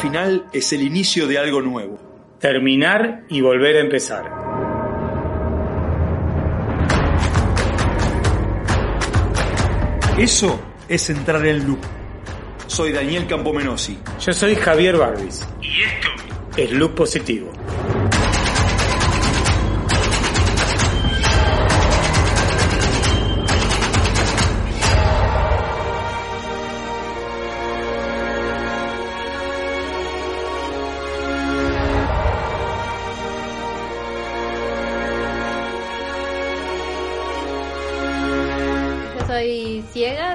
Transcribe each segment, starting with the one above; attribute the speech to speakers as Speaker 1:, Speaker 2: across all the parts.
Speaker 1: Final es el inicio de algo nuevo.
Speaker 2: Terminar y volver a empezar.
Speaker 1: Eso es entrar en loop. Soy Daniel Campomenosi.
Speaker 2: Yo soy Javier Barbis.
Speaker 1: Y esto
Speaker 2: Es Loop Positivo.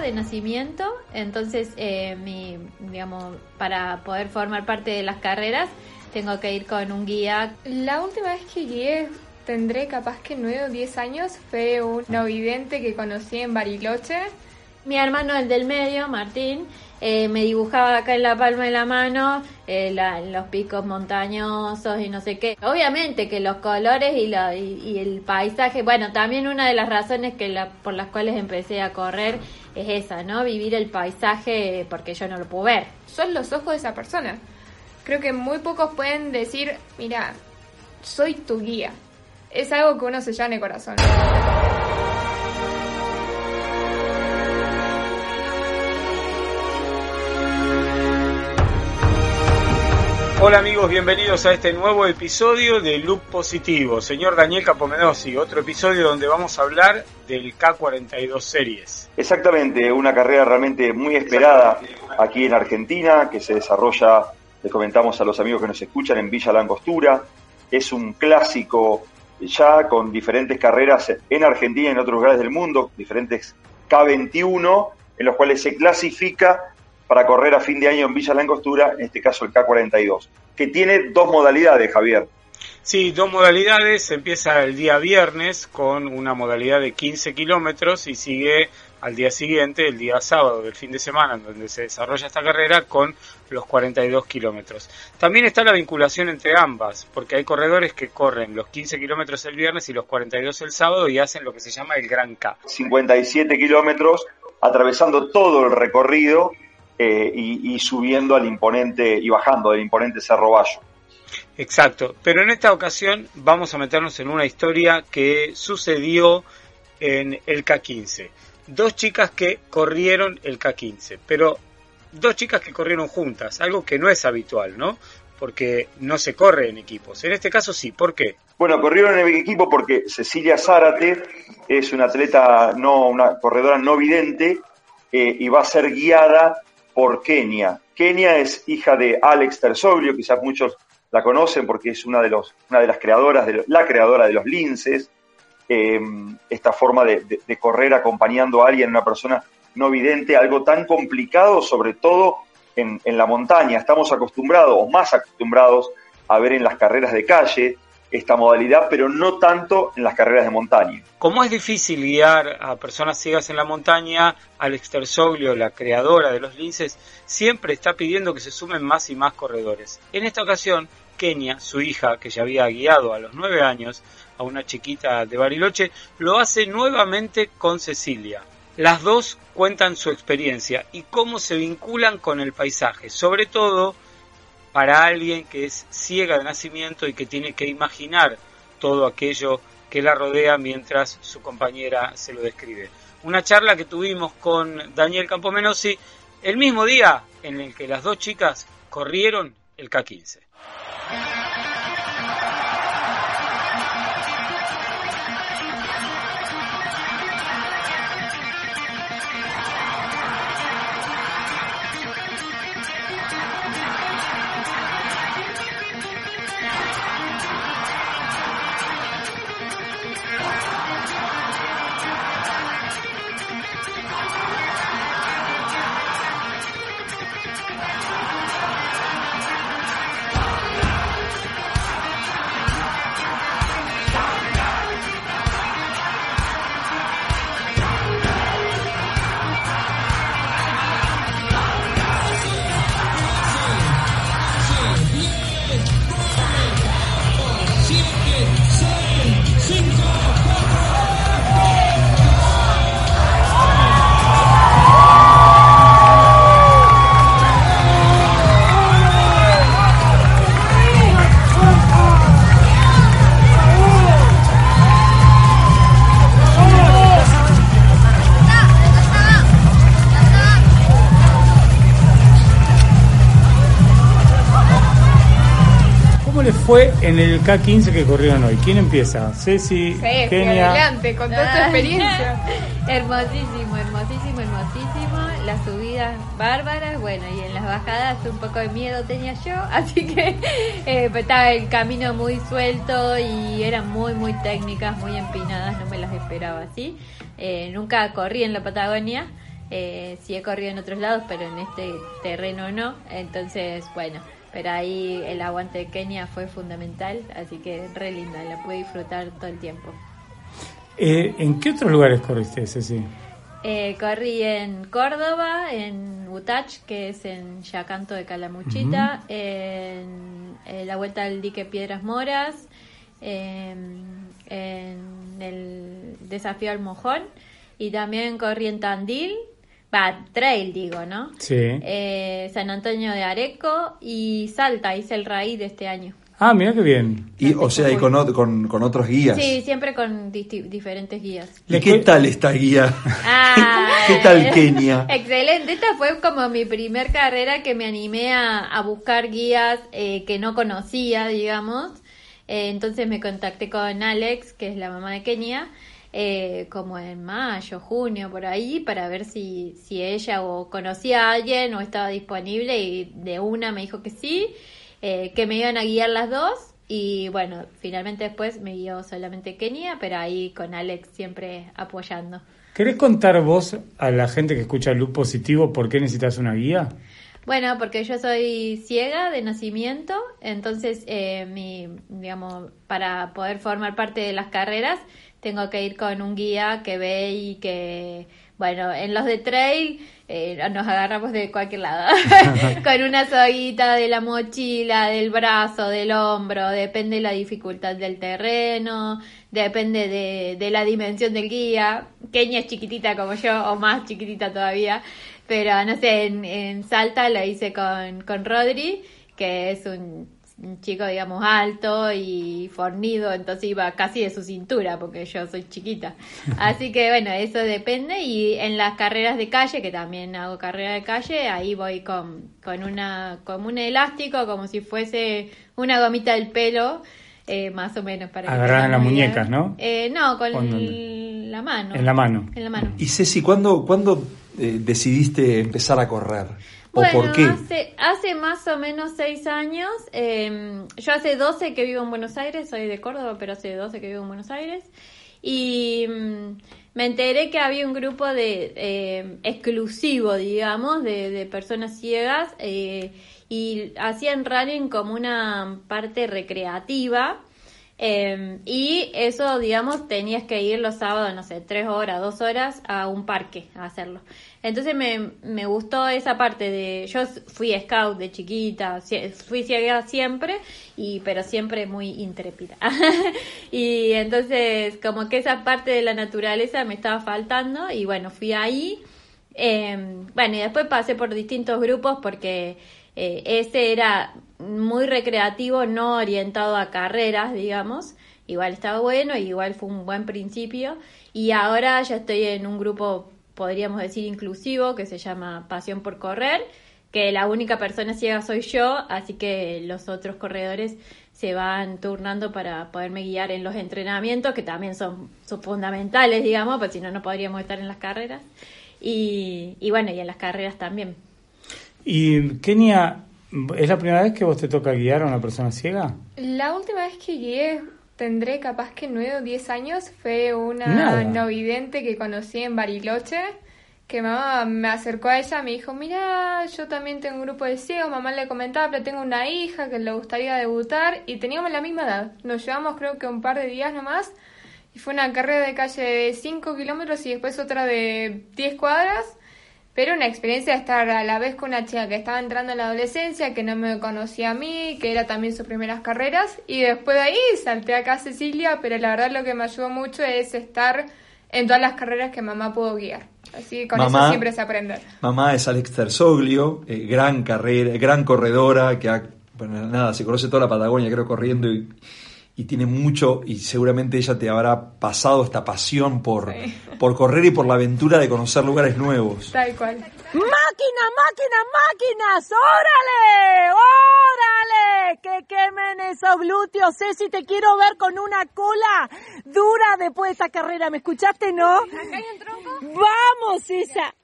Speaker 3: De nacimiento, entonces eh, mi, digamos, para poder formar parte de las carreras tengo que ir con un guía.
Speaker 4: La última vez que guié, tendré capaz que 9 o 10 años, fue un no vidente que conocí en Bariloche.
Speaker 3: Mi hermano, el del medio, Martín, eh, me dibujaba acá en la palma de la mano eh, la- los picos montañosos y no sé qué. Obviamente que los colores y, la- y, y el paisaje, bueno, también una de las razones que la, por las cuales empecé a correr es esa, ¿no? Vivir el paisaje porque yo no lo puedo ver.
Speaker 4: Son los ojos de esa persona. Creo que muy pocos pueden decir, mira, soy tu guía. Es algo que uno se en el corazón.
Speaker 2: Hola amigos, bienvenidos a este nuevo episodio de Loop Positivo. Señor Daniel Capomenosi, otro episodio donde vamos a hablar del K42 Series.
Speaker 5: Exactamente, una carrera realmente muy esperada aquí en Argentina, que se desarrolla, les comentamos a los amigos que nos escuchan, en Villa Langostura. Es un clásico ya con diferentes carreras en Argentina y en otros lugares del mundo, diferentes K21, en los cuales se clasifica para correr a fin de año en Villa Langostura, en este caso el K42, que tiene dos modalidades, Javier.
Speaker 2: Sí, dos modalidades. Empieza el día viernes con una modalidad de 15 kilómetros y sigue al día siguiente, el día sábado del fin de semana, donde se desarrolla esta carrera, con los 42 kilómetros. También está la vinculación entre ambas, porque hay corredores que corren los 15 kilómetros el viernes y los 42 el sábado y hacen lo que se llama el Gran K.
Speaker 5: 57 kilómetros, atravesando todo el recorrido eh, y, y subiendo al imponente y bajando del imponente Cerro Bayo.
Speaker 2: Exacto, pero en esta ocasión vamos a meternos en una historia que sucedió en el K15. Dos chicas que corrieron el K15, pero dos chicas que corrieron juntas, algo que no es habitual, ¿no? Porque no se corre en equipos. En este caso sí, ¿por qué?
Speaker 5: Bueno, corrieron en el equipo porque Cecilia Zárate es una atleta, no, una corredora no vidente eh, y va a ser guiada por Kenia. Kenia es hija de Alex Tersoglio, quizás muchos la conocen porque es una de, los, una de las creadoras, de la creadora de los linces. Eh, esta forma de correr acompañando a alguien, una persona no vidente, algo tan complicado, sobre todo en, en la montaña. Estamos acostumbrados, o más acostumbrados, a ver en las carreras de calle esta modalidad, pero no tanto en las carreras de montaña.
Speaker 2: Como es difícil guiar a personas ciegas en la montaña, Alex Tersoglio, la creadora de los linces, siempre está pidiendo que se sumen más y más corredores. En esta ocasión, Kenia, su hija, que ya había guiado a los nueve años a una chiquita de Bariloche, lo hace nuevamente con Cecilia. Las dos cuentan su experiencia y cómo se vinculan con el paisaje, sobre todo para alguien que es ciega de nacimiento y que tiene que imaginar todo aquello que la rodea mientras su compañera se lo describe. Una charla que tuvimos con Daniel Campomenosi el mismo día en el que las dos chicas corrieron el K15.
Speaker 6: Fue en el K15 que corrieron hoy? ¿Quién empieza? Ceci,
Speaker 4: Sí,
Speaker 6: Kenia.
Speaker 4: adelante, con toda tu experiencia.
Speaker 3: hermosísimo, hermosísimo, hermosísimo. Las subidas bárbaras, bueno, y en las bajadas un poco de miedo tenía yo, así que eh, pues, estaba el camino muy suelto y eran muy, muy técnicas, muy empinadas, no me las esperaba así. Eh, nunca corrí en la Patagonia, eh, sí he corrido en otros lados, pero en este terreno no, entonces, bueno. Pero ahí el aguante de Kenia fue fundamental, así que re linda, la pude disfrutar todo el tiempo.
Speaker 6: Eh, ¿En qué otros lugares corriste, Ceci?
Speaker 3: Eh, corrí en Córdoba, en Utach, que es en Yacanto de Calamuchita, en, eh, la vuelta del dique Piedras Moras, en, en el desafío al Mojón y también corrí en Tandil, va, trail digo, ¿no?
Speaker 6: Sí.
Speaker 3: Eh, San Antonio de Areco y Salta, hice el raíz de este año.
Speaker 6: Ah, mira qué bien.
Speaker 7: Y, o sea, y con, con, con otros guías.
Speaker 3: Sí, siempre con diferentes guías.
Speaker 7: ¿Y qué tal esta guía?
Speaker 3: Ah,
Speaker 7: ¿Qué tal Kenia?
Speaker 3: Excelente, esta fue como mi primer carrera que me animé a, a buscar guías eh, que no conocía, digamos. Eh, entonces me contacté con Alex, que es la mamá de Kenia, eh, como en mayo, junio, por ahí, para ver si, si ella o conocía a alguien o estaba disponible y de una me dijo que sí, eh, que me iban a guiar las dos. Y bueno, finalmente después me guió solamente Kenia, pero ahí con Alex siempre apoyando.
Speaker 6: ¿Querés contar vos a la gente que escucha Loop Positivo por qué necesitas una guía?
Speaker 3: Bueno, porque yo soy ciega de nacimiento, entonces eh, mi, digamos, para poder formar parte de las carreras tengo que ir con un guía que ve y que, bueno, en los de trail eh, nos agarramos de cualquier lado, con una soguita de la mochila, del brazo, del hombro, depende de la dificultad del terreno, depende de, de la dimensión del guía. Kenia es chiquitita como yo, o más chiquitita todavía, pero no sé, en, en Salta lo hice con, con Rodri, que es un, un chico, digamos, alto y fornido, entonces iba casi de su cintura, porque yo soy chiquita. Así que bueno, eso depende. Y en las carreras de calle, que también hago carrera de calle, ahí voy con, con, una, con un elástico, como si fuese una gomita del pelo. eh, más o menos para que
Speaker 6: Agarrada en las muñecas, ¿no?
Speaker 3: Eh, no, con la mano.
Speaker 6: En la mano.
Speaker 3: En la mano.
Speaker 7: Y Ceci, ¿cuándo, cuándo eh, decidiste empezar a correr? ¿O
Speaker 3: Bueno,
Speaker 7: por qué?
Speaker 3: Hace, hace más o menos seis años. eh, yo hace 12 que vivo en Buenos Aires, soy de Córdoba, pero hace 12 que vivo en Buenos Aires. Y mm, me enteré que había un grupo de eh, exclusivo, digamos, de, de personas ciegas eh, y hacían running como una parte recreativa. Eh, y eso, digamos, tenías que ir los sábados, no sé, tres horas, dos horas a un parque a hacerlo. Entonces me, me gustó esa parte de, yo fui scout de chiquita, fui ciega siempre, y, pero siempre muy intrépida. y entonces como que esa parte de la naturaleza me estaba faltando y bueno, fui ahí. Eh, bueno, y después pasé por distintos grupos porque eh, ese era muy recreativo, no orientado a carreras, digamos. Igual estaba bueno igual fue un buen principio. Y ahora ya estoy en un grupo, podríamos decir, inclusivo, que se llama Pasión por Correr, que la única persona ciega soy yo, así que los otros corredores se van turnando para poderme guiar en los entrenamientos, que también son, son fundamentales, digamos, pues si no, no podríamos estar en las carreras. Y, y bueno, y en las carreras también.
Speaker 6: Y Kenia, ¿es la primera vez que vos te toca guiar a una persona ciega?
Speaker 4: La última vez que guié, tendré capaz que 9 o 10 años, fue una
Speaker 6: Nada.
Speaker 4: no vidente que conocí en Bariloche, que mamá me acercó a ella, me dijo, mira, yo también tengo un grupo de ciegos, mamá le comentaba, pero tengo una hija que le gustaría debutar, y teníamos la misma edad, nos llevamos creo que un par de días nomás, y fue una carrera de calle de 5 kilómetros y después otra de 10 cuadras, pero una experiencia de estar a la vez con una chica que estaba entrando en la adolescencia, que no me conocía a mí, que era también sus primeras carreras. Y después de ahí salté acá a Cecilia, pero la verdad lo que me ayudó mucho es estar en todas las carreras que mamá pudo guiar. Así que con
Speaker 7: Mamá.
Speaker 4: eso siempre se aprende.
Speaker 7: Mamá es Alex Terzoglio, eh, gran carrera, gran corredora, que ha, bueno, nada, se conoce toda la Patagonia, creo, corriendo y, y tiene mucho, y seguramente ella te habrá pasado esta pasión por, por correr y por la aventura de conocer lugares nuevos.
Speaker 4: Tal cual.
Speaker 8: ¡Máquina, máquina, máquinas! ¡Órale! ¡Órale! ¡Que quemen esos glúteos! Ceci, te quiero ver con una cola dura después de esa carrera. ¿Me escuchaste, no?
Speaker 4: ¿Acá hay un tronco?
Speaker 8: ¡Vamos, esa!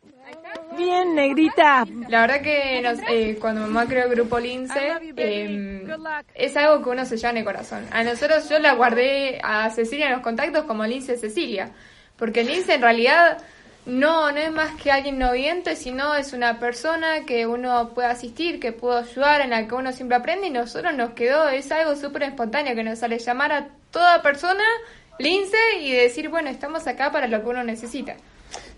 Speaker 8: Bien, negrita.
Speaker 4: La verdad que nos- eh, cuando mamá creó el grupo Lince, eh, es algo que uno se lleva en el corazón. A nosotros yo la guardé a Cecilia en los contactos como Lince Cecilia, porque Lince en realidad no, no es más que alguien no vidente, sino es una persona que uno puede asistir, que puede ayudar, en la que uno siempre aprende y nosotros nos quedó, es algo súper espontáneo que nos sale llamar a toda persona Lince y decir, bueno, estamos acá para lo que uno necesita.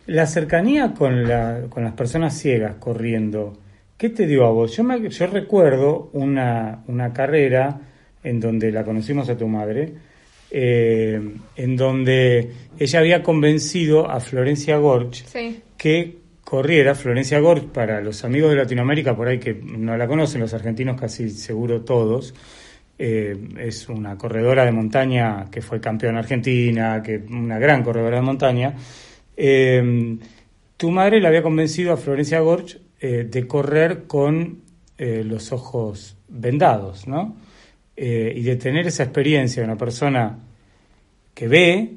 Speaker 6: La cercanía con, la, con las personas ciegas corriendo, ¿qué te dio a vos? Yo, me- yo recuerdo una, una carrera en donde la conocimos a tu madre, eh, en donde ella había convencido a Florencia Gorch
Speaker 4: Sí.
Speaker 6: que corriera Florencia Gorch para los amigos de Latinoamérica, por ahí que no la conocen, los argentinos casi seguro todos. eh, es una corredora de montaña que fue campeona argentina, que una gran corredora de montaña. Eh, tu madre le había convencido a Florencia Gorch eh, de correr con eh, los ojos vendados, ¿no? Eh, y de tener esa experiencia de una persona que ve,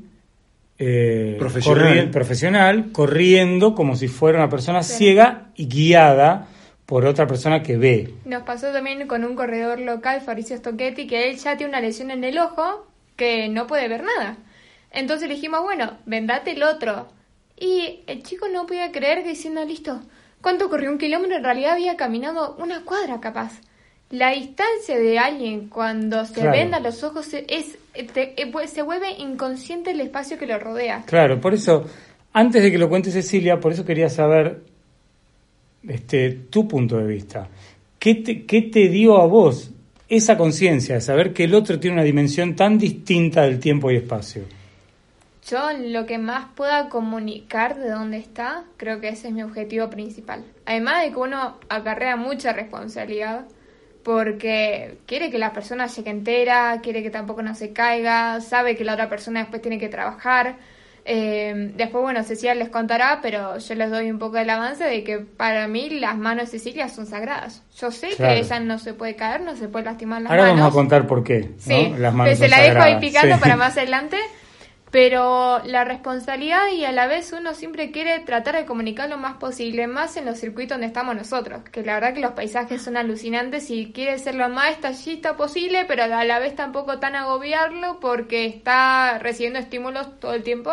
Speaker 6: eh,
Speaker 7: Profesional.
Speaker 6: corri- profesional, corriendo como si fuera una persona ciega y guiada por otra persona que ve.
Speaker 4: Nos pasó también con un corredor local, Fabricio Stocchetti, que él ya tiene una lesión en el ojo que no puede ver nada. Entonces le dijimos, bueno, vendate el otro. Y el chico no podía creer que diciendo, listo, ¿cuánto corrió un kilómetro? En realidad había caminado una cuadra capaz. La distancia de alguien cuando se
Speaker 6: Claro.
Speaker 4: venda los ojos es, eh, se vuelve inconsciente el espacio que lo rodea.
Speaker 6: Claro, por eso, antes de que lo cuente Cecilia, por eso quería saber este, tu punto de vista. ¿Qué te, qué te dio a vos esa conciencia de saber que el otro tiene una dimensión tan distinta del tiempo y espacio?
Speaker 4: Yo lo que más pueda comunicar de dónde está, creo que ese es mi objetivo principal. Además de que uno acarrea mucha responsabilidad, porque quiere que la persona llegue entera, quiere que tampoco no se caiga, sabe que la otra persona después tiene que trabajar. Eh, después, bueno, Cecilia les contará, pero yo les doy un poco del avance de que para mí las manos de Cecilia son sagradas. Yo sé
Speaker 6: Claro.
Speaker 4: que ella no se puede caer, no se puede lastimar las
Speaker 6: Ahora
Speaker 4: manos.
Speaker 6: vamos a contar por qué. Las manos
Speaker 4: que se la dejo ahí picando
Speaker 6: Sí.
Speaker 4: para más adelante. Pero la responsabilidad y a la vez uno siempre quiere tratar de comunicar lo más posible, más en los circuitos donde estamos nosotros, que la verdad que los paisajes son alucinantes y quiere ser lo más estallista posible, pero a la vez tampoco tan agobiarlo porque está recibiendo estímulos todo el tiempo.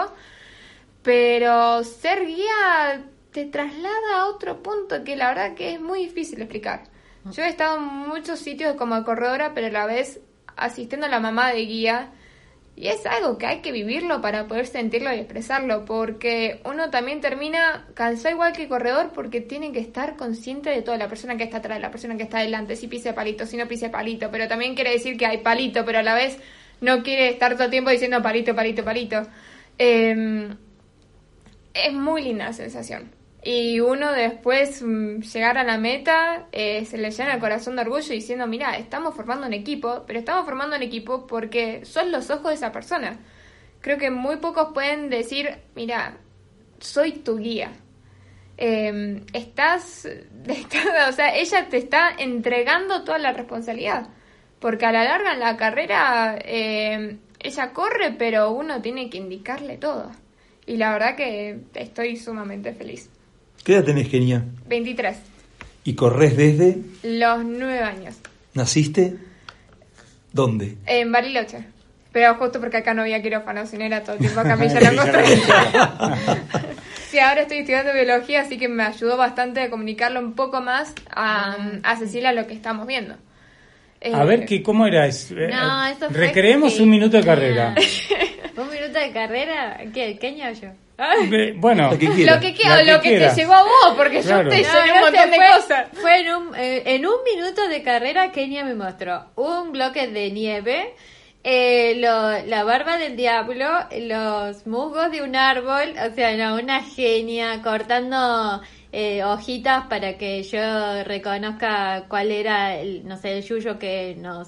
Speaker 4: Pero ser guía te traslada a otro punto que la verdad que es muy difícil explicar. Yo he estado en muchos sitios como corredora, pero a la vez asistiendo a la mamá de guía. Y es algo que hay que vivirlo para poder sentirlo y expresarlo, porque uno también termina cansado igual que el corredor porque tiene que estar consciente de toda la persona que está atrás, la persona que está adelante, si pise palito, si no pise palito, pero también quiere decir que hay palito, pero a la vez no quiere estar todo el tiempo diciendo palito, palito, palito. Eh, es muy linda la sensación. Y uno después mm, llegar a la meta eh, se le llena el corazón de orgullo diciendo, mira, estamos formando un equipo, pero estamos formando un equipo porque son los ojos de esa persona. Creo que muy pocos pueden decir, mira, soy tu guía. Eh, estás, está- o sea, ella te está entregando toda la responsabilidad. Porque a la larga en la carrera eh, ella corre, pero uno tiene que indicarle todo. Y la verdad que estoy sumamente feliz.
Speaker 7: ¿Qué edad tenés, Kenia?
Speaker 4: 23,
Speaker 7: ¿Y corres desde?
Speaker 4: los 9 años,
Speaker 7: ¿Naciste? ¿Dónde?
Speaker 4: en Bariloche. Pero justo porque acá no había quirófano, si no era todo el tiempo acá Villa Langostra. Sí, ahora estoy estudiando biología, así que me ayudó bastante a comunicarlo un poco más a, a Cecilia lo que estamos viendo.
Speaker 6: A
Speaker 4: Eh,
Speaker 6: ver, que, ¿cómo era? eso? Eh,
Speaker 3: No, eso fue
Speaker 6: Recreemos un minuto de carrera.
Speaker 3: ¿Un minuto de carrera? ¿Qué? ¿Qué o yo?
Speaker 6: Bueno,
Speaker 7: Lo que quiera.
Speaker 4: Lo que,
Speaker 6: La
Speaker 4: quiera,
Speaker 6: que
Speaker 4: lo que
Speaker 6: quiera.
Speaker 4: te llegó a vos, porque
Speaker 6: Claro.
Speaker 4: yo te
Speaker 6: No,
Speaker 4: llevé un montón de
Speaker 3: fue,
Speaker 4: cosas.
Speaker 3: Fue en un, eh, en un minuto de carrera, Kenia me mostró un bloque de nieve, eh, lo- la barba del diablo, los musgos de un árbol, o sea, no, una genia cortando eh, hojitas para que yo reconozca cuál era, el, no sé, el yuyo que nos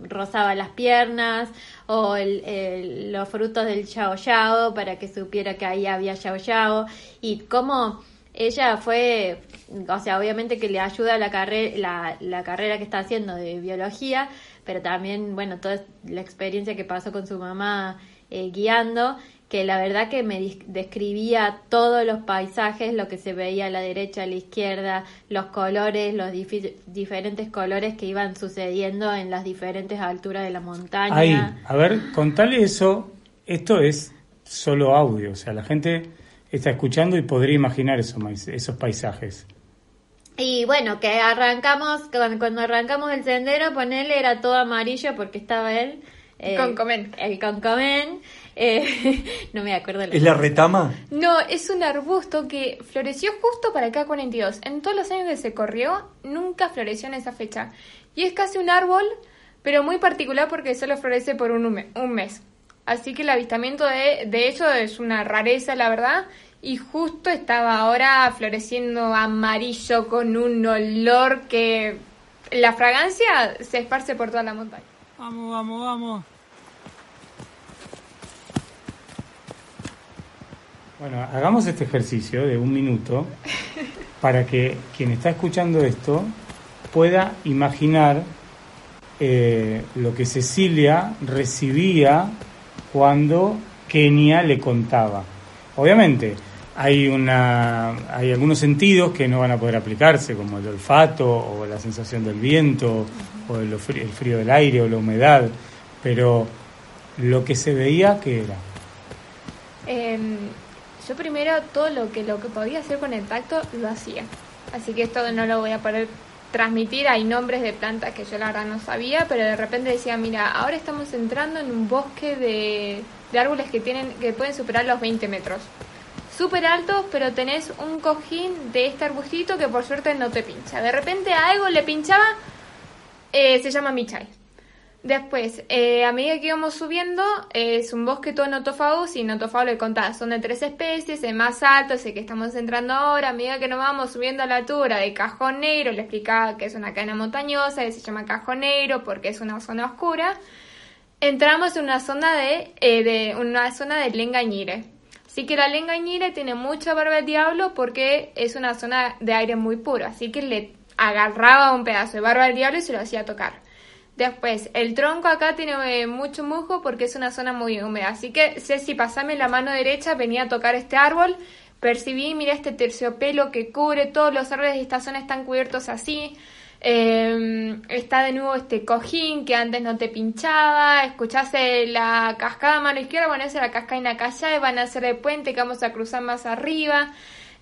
Speaker 3: rozaba las piernas o el, los frutos del yao yao para que supiera que ahí había yao yao. Y cómo ella fue, o sea, obviamente que le ayuda la, carrera la, la carrera que está haciendo de biología, pero también, bueno, toda la experiencia que pasó con su mamá eh, guiando, que la verdad que me describía todos los paisajes, lo que se veía a la derecha, a la izquierda, los colores, los diferentes colores que iban sucediendo en las diferentes alturas de la montaña.
Speaker 6: Ahí, a ver, contale eso, esto es solo audio, o sea, la gente está escuchando y podría imaginar esos, esos paisajes.
Speaker 3: Y bueno, que arrancamos, cuando arrancamos el sendero, ponerle era todo amarillo porque estaba él.
Speaker 4: Eh, concomen.
Speaker 3: El concomen. Eh, no me acuerdo.
Speaker 7: ¿Es la retama?
Speaker 4: No, es un arbusto que floreció justo para acá 42. En todos los años que se corrió, nunca floreció en esa fecha. Y es casi un árbol, pero muy particular porque solo florece por un, un mes. Así que el avistamiento de, de hecho es una rareza, la verdad y justo estaba ahora floreciendo amarillo con un olor que la fragancia se esparce por toda la montaña.
Speaker 6: Vamos, vamos, vamos. Bueno, hagamos este ejercicio de un minuto para que quien está escuchando esto pueda imaginar eh, lo que Cecilia recibía cuando Kenia le contaba. Obviamente, hay, una, hay algunos sentidos que no van a poder aplicarse, como el olfato o la sensación del viento o el, frío del aire o la humedad, pero lo que se veía, ¿qué era?
Speaker 4: Em, yo primero todo lo que, lo que podía hacer con el tacto lo hacía, así que esto no lo voy a poder transmitir, hay nombres de plantas que yo la verdad no sabía, pero de repente decía, mira, ahora estamos entrando en un bosque de, árboles que, tienen, que pueden superar los 20 metros súper altos, pero tenés un cojín de este arbustito que por suerte no te pincha. De repente a algo le pinchaba, eh, se llama Michai. Después, eh, a medida que íbamos subiendo, es un bosque todo notofagus y notofagus le contaba, son de tres especies, el más alto es que estamos entrando ahora, a medida que nos vamos subiendo a la altura de Cajón Negro, le explicaba que es una cadena montañosa, que se llama Cajón Negro porque es una zona oscura, entramos en una zona de, eh, de una zona de Lengañire. Así que la lengañira tiene mucha barba de diablo porque es una zona de aire muy puro. Así que le agarraba un pedazo de barba del diablo y se lo hacía tocar. Después, el tronco acá tiene eh, mucho musgo porque es una zona muy húmeda. Así que si pasame la mano derecha, venía a tocar este árbol. Percibí, mira este terciopelo que cubre todos los árboles de esta zona están cubiertos así. Eh, está de nuevo este cojín que antes no te pinchaba. Escuchase la cascada a mano izquierda, bueno, esa es la acá y van a hacer el puente que vamos a cruzar más arriba.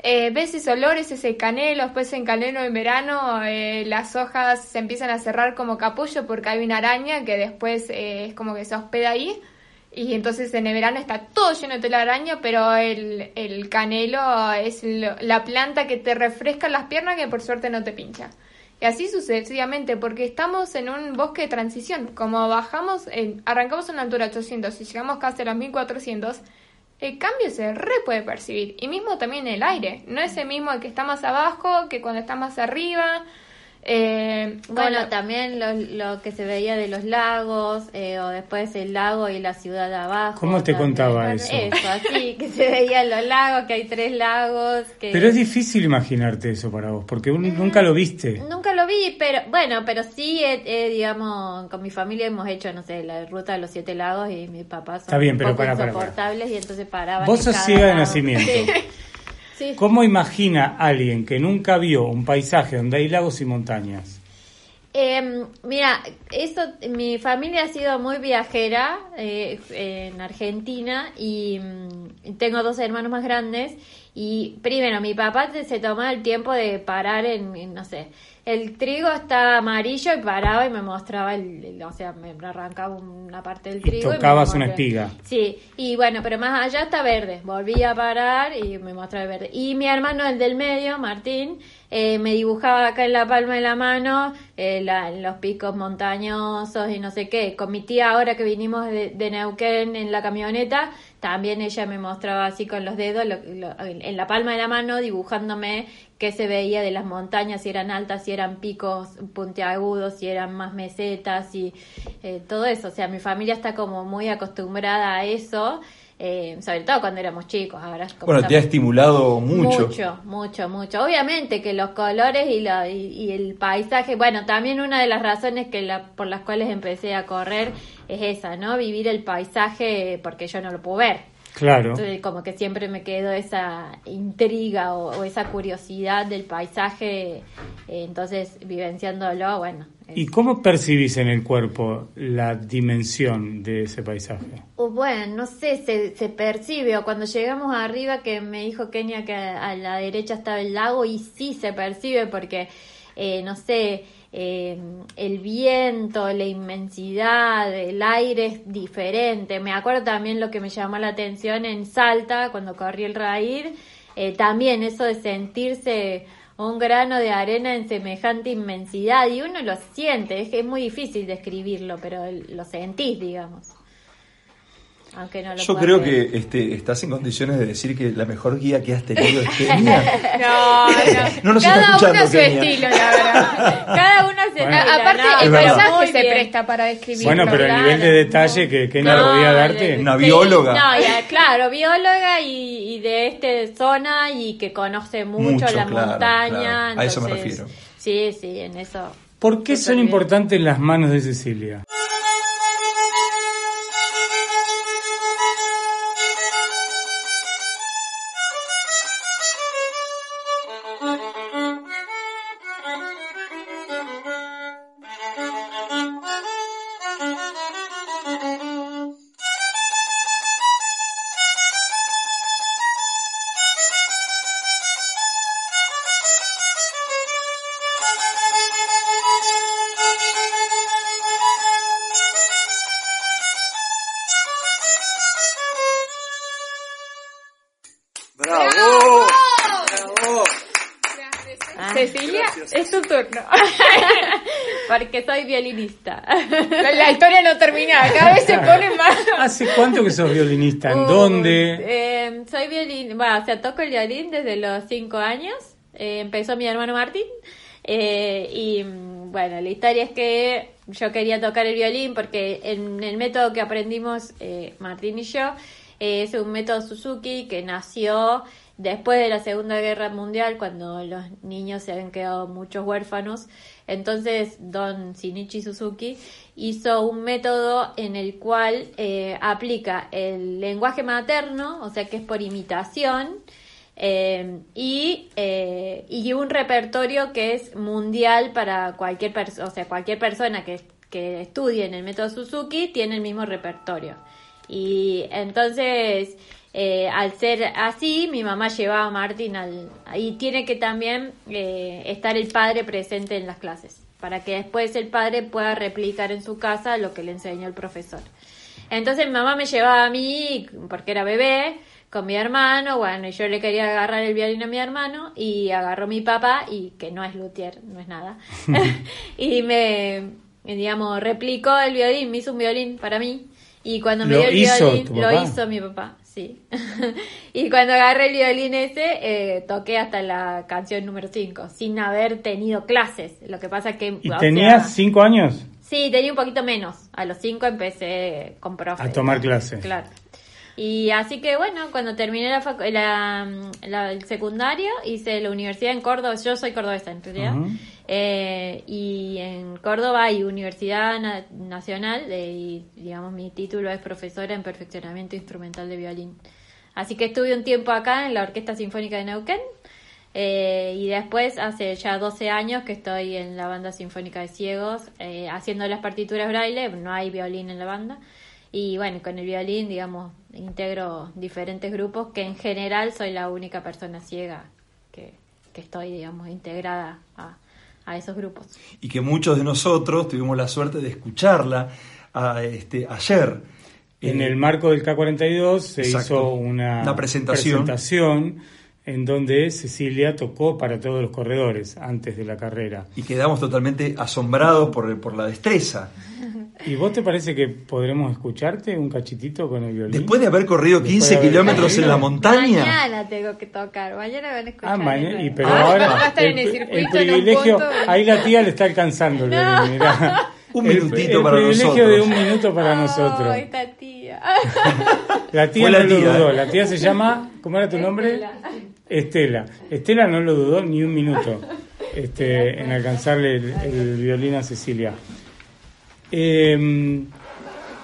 Speaker 4: Eh, ves ese olor, ese canelo, después en canelo en verano eh, las hojas se empiezan a cerrar como capullo porque hay una araña que después eh, es como que se hospeda ahí y entonces en el verano está todo lleno de telaraña, pero el, el canelo es la planta que te refresca las piernas que por suerte no te pincha. Y así sucesivamente, porque estamos en un bosque de transición. Como bajamos, arrancamos en la altura 800 y llegamos casi a los 1400, el cambio se re puede percibir. Y mismo también el aire. No es el mismo el que está más abajo que cuando está más arriba.
Speaker 3: Eh, bueno, también lo, lo, que se veía de los lagos, eh, o después el lago y la ciudad de abajo.
Speaker 6: ¿Cómo te contaba eso?
Speaker 3: Eso, así, que se veían los lagos, que hay tres lagos. Que...
Speaker 6: Pero es difícil imaginarte eso para vos, porque mm, nunca lo viste.
Speaker 3: Nunca lo vi, pero bueno, pero sí, digamos, con mi familia hemos hecho, no sé, la ruta de los siete lagos y mis papás
Speaker 6: son bien, pero para,
Speaker 3: insoportables y entonces paraban.
Speaker 6: Vos sos ciega de nacimiento. ¿Cómo imagina alguien que nunca vio un paisaje donde hay lagos y montañas?
Speaker 3: Eh, mira, eso, mi familia ha sido muy viajera eh, en Argentina y mm, tengo dos hermanos más grandes y primero mi papá se toma el tiempo de parar en no sé, el trigo está amarillo y paraba y me mostraba, el, o sea, me arrancaba una parte del trigo.
Speaker 6: Y tocabas una espiga.
Speaker 3: Sí, y bueno, pero más allá está verde. Volví a parar y me mostraba el verde. Y mi hermano, el del medio, Martín, eh, me dibujaba acá en la palma de la mano eh, los picos montañosos y no sé qué. Con mi tía, ahora que vinimos de, de Neuquén en la camioneta, también ella me mostraba así con los dedos, lo- lo- en la palma de la mano, dibujándome qué se veía de las montañas, si eran altas, si eran picos puntiagudos, si eran más mesetas y eh, todo eso. O sea, mi familia está como muy acostumbrada a eso, eh, sobre todo cuando éramos chicos. Ahora es como
Speaker 7: Bueno, te ha estimulado mucho.
Speaker 3: mucho, mucho, mucho. Obviamente que los colores y, la, y, y el paisaje, bueno, también una de las razones que la, por las cuales empecé a correr es esa, ¿no? Vivir el paisaje porque yo no lo puedo ver.
Speaker 6: Claro.
Speaker 3: Entonces, como que siempre me quedó esa intriga o, o esa curiosidad del paisaje, eh, entonces vivenciándolo, bueno. es-
Speaker 6: ¿Y cómo percibís en el cuerpo la dimensión de ese paisaje?
Speaker 3: O bueno, no sé, se, se percibe, o cuando llegamos arriba que me dijo Kenia que a, a la derecha estaba el lago, y sí se percibe porque, eh, no sé, eh, el viento, la inmensidad, el aire es diferente. Me acuerdo también lo que me llamó la atención en Salta, cuando corrí el Raír, eh, también eso de sentirse un grano de arena en semejante inmensidad, y uno lo siente, es es muy difícil describirlo, pero lo sentís, digamos. Aunque no lo
Speaker 7: Yo creo
Speaker 3: ver.
Speaker 7: que este, estás en condiciones de decir que la mejor guía que has tenido es Kenia.
Speaker 4: No, no.
Speaker 7: No nos está
Speaker 4: Cada
Speaker 7: escuchando,
Speaker 4: uno a su
Speaker 7: Kenia.
Speaker 4: estilo, la verdad.
Speaker 3: Cada uno se
Speaker 6: Bueno.
Speaker 4: Aparte,
Speaker 3: no,
Speaker 4: el paisaje se
Speaker 3: bien.
Speaker 4: presta para describirlo.
Speaker 6: Bueno, pero el nivel de detalle que Kenia
Speaker 3: No,
Speaker 6: podía
Speaker 3: de-
Speaker 6: darte.
Speaker 7: Una bióloga.
Speaker 3: No, ya, claro, bióloga y, y de este zona y que conoce mucho,
Speaker 7: Mucho,
Speaker 3: la
Speaker 7: claro,
Speaker 3: montaña.
Speaker 7: claro. A eso me
Speaker 3: entonces,
Speaker 7: refiero.
Speaker 3: Sí, sí, en eso.
Speaker 6: ¿Por qué son importantes las manos de Cecilia?
Speaker 4: Turno.
Speaker 3: Porque soy violinista.
Speaker 4: La, la historia no termina, cada vez se pone más.
Speaker 6: ¿Hace cuánto que sos violinista? ¿En
Speaker 3: Uy,
Speaker 6: dónde?
Speaker 3: eh, soy violín, bueno, o sea, toco el violín desde los cinco años. Eh, empezó mi hermano Martín. Eh, y bueno, la historia es que yo quería tocar el violín porque en el método que aprendimos eh, Martín y yo eh, es un método Suzuki que nació después de la Segunda Guerra Mundial cuando los niños se habían quedado muchos huérfanos. Entonces Don Shinichi Suzuki hizo un método en el cual eh, aplica el lenguaje materno, o sea que es por imitación, eh, y, eh, y un repertorio que es mundial para cualquier persona, o sea, cualquier persona que, que estudie en el método Suzuki tiene el mismo repertorio. Y entonces, eh, al ser así, mi mamá llevaba a Martín al... Y tiene que también eh, estar el padre presente en las clases, para que después el padre pueda replicar en su casa lo que le enseñó el profesor. Entonces mi mamá me llevaba a mí, porque era bebé, con mi hermano, bueno, y yo le quería agarrar el violín a mi hermano, y agarró mi papá, y que no es luthier, no es nada, y me, digamos, replicó el violín, me hizo un violín para mí, y cuando me
Speaker 6: ¿Lo
Speaker 3: dio el violín, lo hizo mi papá, sí. y cuando agarré el violín ese, eh, toqué hasta la canción número 5, sin haber tenido clases, lo que pasa que...
Speaker 6: ¿Y tenías
Speaker 3: sea,
Speaker 6: cinco años?
Speaker 3: Sí, tenía un poquito menos. A los cinco empecé con profe.
Speaker 6: A tomar clases.
Speaker 3: Claro. Y así que bueno, cuando terminé la, la, la- el secundario, hice la universidad en Córdoba. Yo soy cordobesa en realidad. Eh, y en Córdoba hay Universidad Na- Nacional de- y digamos mi título es profesora en perfeccionamiento instrumental de violín. Así que estuve un tiempo acá en la Orquesta Sinfónica de Neuquén. Eh, y después, hace ya 12 años que estoy en la banda sinfónica de ciegos, eh, haciendo las partituras braille, no hay violín en la banda. Y bueno, con el violín, digamos, integro diferentes grupos, que en general soy la única persona ciega que, que estoy, digamos, integrada a, a esos grupos.
Speaker 7: y que muchos de nosotros tuvimos la suerte de escucharla a, este, ayer.
Speaker 6: En
Speaker 7: Eh,
Speaker 6: el marco del K42 se
Speaker 7: Exacto.
Speaker 6: hizo una,
Speaker 7: Una presentación.
Speaker 6: presentación en donde Cecilia tocó para todos los corredores antes de la carrera.
Speaker 7: y quedamos totalmente asombrados por, por la destreza.
Speaker 6: ¿Y vos te parece que podremos escucharte un cachitito con el violín?
Speaker 7: Después de haber corrido
Speaker 6: Después
Speaker 7: 15
Speaker 6: de haber
Speaker 7: kilómetros en la montaña.
Speaker 3: Mañana tengo que tocar, mañana van a escuchar.
Speaker 6: Ah, mañana, y pero
Speaker 4: Ah,
Speaker 6: ahora
Speaker 4: va a estar en el
Speaker 6: el,
Speaker 4: circuito,
Speaker 6: el privilegio, ahí la tía le está alcanzando el violín, mirá.
Speaker 7: Un
Speaker 6: El-
Speaker 7: minutito
Speaker 6: el
Speaker 7: para
Speaker 6: privilegio
Speaker 7: nosotros.
Speaker 6: de un minuto para nosotros.
Speaker 3: Esta tía.
Speaker 6: La tía
Speaker 7: Fue la
Speaker 6: no lo
Speaker 7: tía,
Speaker 6: dudó,
Speaker 7: ¿eh?
Speaker 6: la tía se llama, ¿cómo era tu nombre? Estela. Estela no lo dudó ni un minuto este, en alcanzarle el, violín a Cecilia. Eh,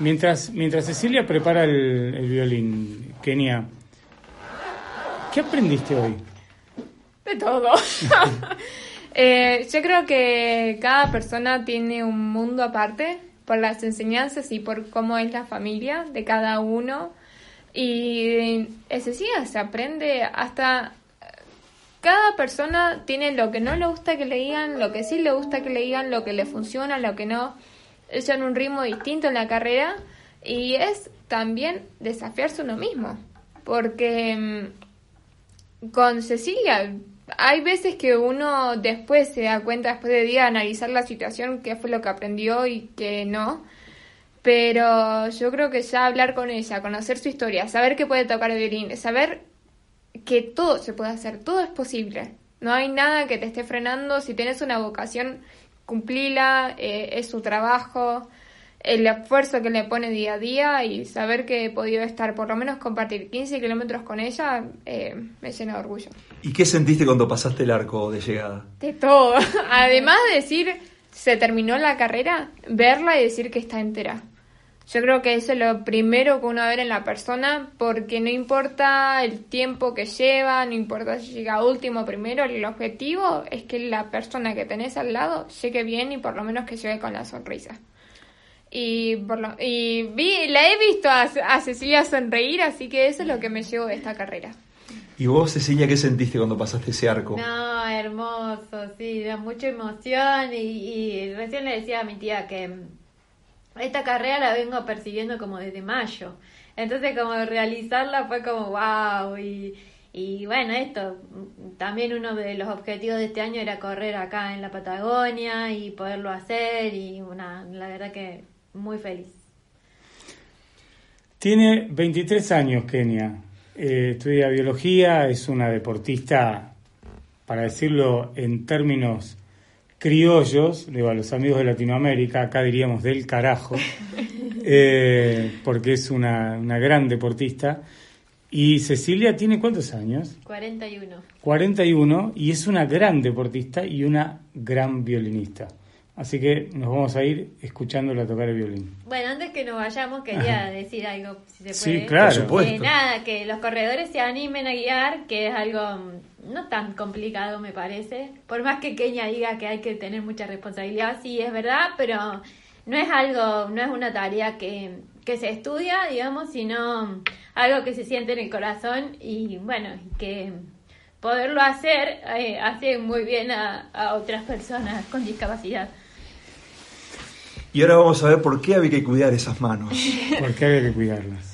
Speaker 6: mientras, mientras Cecilia prepara el, el violín, Kenia, ¿qué aprendiste hoy?
Speaker 4: De todo. Eh, yo creo que cada persona tiene un mundo aparte por las enseñanzas y por cómo es la familia de cada uno. Y ese sí, se aprende hasta... Cada persona tiene lo que no le gusta que le digan, lo que sí le gusta que le digan, lo que le funciona, lo que no. Ellos en un ritmo distinto en la carrera y es también desafiarse uno mismo. Porque mm, con Cecilia hay veces que uno después se da cuenta, después de día, analizar la situación, qué fue lo que aprendió y qué no. Pero yo creo que ya hablar con ella, conocer su historia, saber que puede tocar el violín, saber que todo se puede hacer, todo es posible. No hay nada que te esté frenando. Si tienes una vocación, cumplila, eh, es su trabajo, el esfuerzo que le pone día a día y saber que he podido estar, por lo menos compartir 15 kilómetros con ella, eh, me llena de orgullo.
Speaker 7: ¿Y qué sentiste cuando pasaste el arco de llegada?
Speaker 4: De todo. Además de decir, se terminó la carrera, verla y decir que está entera. Yo creo que eso es lo primero que uno va a ver en la persona, porque no importa el tiempo que lleva, no importa si llega último o primero, el objetivo es que la persona que tenés al lado llegue bien y por lo menos que llegue con la sonrisa. Y, por lo, y vi, la he visto a, a Cecilia sonreír, así que eso es lo que me llevo de esta carrera.
Speaker 7: ¿Y vos, Cecilia, qué sentiste cuando pasaste ese arco?
Speaker 3: No, hermoso, sí, da mucha emoción y, y recién le decía a mi tía que esta carrera la vengo persiguiendo como desde mayo. Entonces como realizarla fue como wow y, y bueno, esto, también uno de los objetivos de este año era correr acá en la Patagonia y poderlo hacer y una, la verdad que muy feliz.
Speaker 6: Tiene 23 años, Kenia. Eh, estudia biología, es una deportista, para decirlo en términos criollos, digo a los amigos de Latinoamérica, acá diríamos del carajo, eh, porque es una, una gran deportista. Y Cecilia tiene cuántos años?
Speaker 3: 41.
Speaker 6: 41 y es una gran deportista y una gran violinista. Así que nos vamos a ir escuchándola tocar el violín.
Speaker 3: Bueno, antes que nos vayamos quería decir algo, si se
Speaker 6: Sí,
Speaker 3: puede.
Speaker 6: claro.
Speaker 7: Por supuesto.
Speaker 3: Eh, nada, que los corredores se animen a guiar, que es algo mm, no tan complicado me parece. Por más que Kenia diga que hay que tener mucha responsabilidad, sí es verdad, pero no es algo, no es una tarea que, que se estudia, digamos, sino algo que se siente en el corazón y bueno, que poderlo hacer eh, hace muy bien a, a otras personas con discapacidad.
Speaker 7: Y ahora vamos a ver por qué había que cuidar esas manos.
Speaker 6: Porque hay que cuidarlas.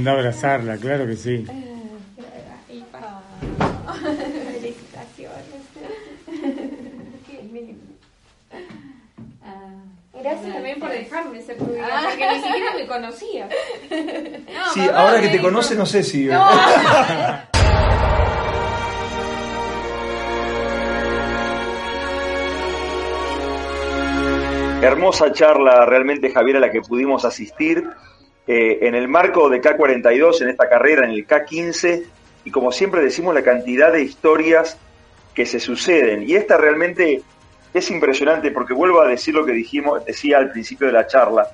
Speaker 6: Anda a abrazarla, claro que sí.
Speaker 4: Y Felicitaciones. Lindo. Gracias también por dejarme ser tu guía, porque ni siquiera me conocía. No,
Speaker 7: Sí, ahora que te
Speaker 4: dijo-
Speaker 7: conoce, no sé si.
Speaker 5: Hermosa charla realmente, Javier, a la que pudimos asistir eh, en el marco de K42, en esta carrera, en el K15, y como siempre decimos, la cantidad de historias que se suceden. Y esta realmente es impresionante porque vuelvo a decir lo que dijimos, decía al principio de la charla,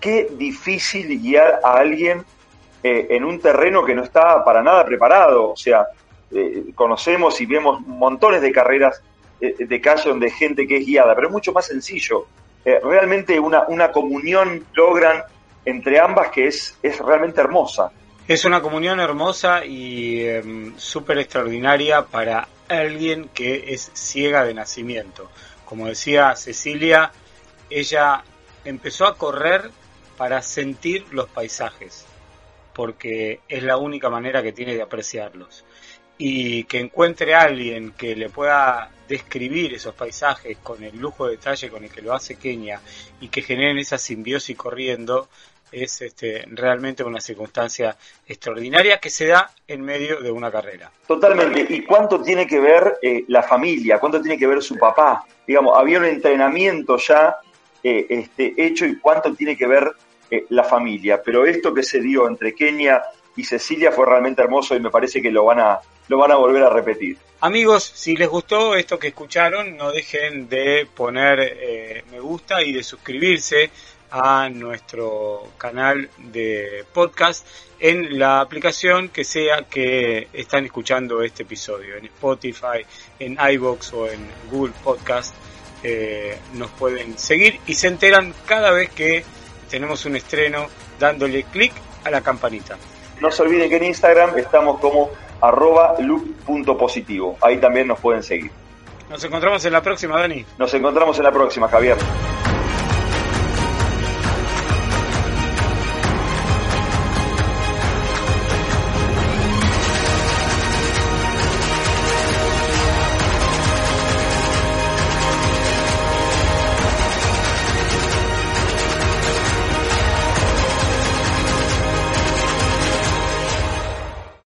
Speaker 5: qué difícil guiar a alguien eh, en un terreno que no está para nada preparado. O sea, eh, conocemos y vemos montones de carreras de calle donde gente que es guiada, pero es mucho más sencillo. Realmente una, una comunión logran entre ambas que es, es realmente hermosa.
Speaker 2: Es una comunión hermosa y em, súper extraordinaria para alguien que es ciega de nacimiento. Como decía Cecilia, ella empezó a correr para sentir los paisajes, porque es la única manera que tiene de apreciarlos. Y que encuentre a alguien que le pueda describir esos paisajes con el lujo de detalle con el que lo hace Kenia y que generen esa simbiosis corriendo, es este, realmente una circunstancia extraordinaria que se da en medio de una carrera.
Speaker 5: Totalmente. ¿Y cuánto tiene que ver eh, la familia? ¿Cuánto tiene que ver su papá? Digamos, había un entrenamiento ya eh, este, hecho y cuánto tiene que ver eh, la familia. Pero esto que se dio entre Kenia y Cecilia fue realmente hermoso y me parece que lo van a, lo van a volver a repetir.
Speaker 2: Amigos, si les gustó esto que escucharon, no dejen de poner eh, me gusta y de suscribirse a nuestro canal de podcast en la aplicación que sea que están escuchando este episodio, en Spotify, en iBox o en Google Podcast. eh, nos pueden seguir y se enteran cada vez que tenemos un estreno dándole clic a la campanita.
Speaker 5: No se olviden que en Instagram estamos como arroba loop.positivo. Ahí también nos pueden seguir.
Speaker 2: Nos encontramos en la próxima, Dani.
Speaker 5: Nos encontramos en la próxima, Javier.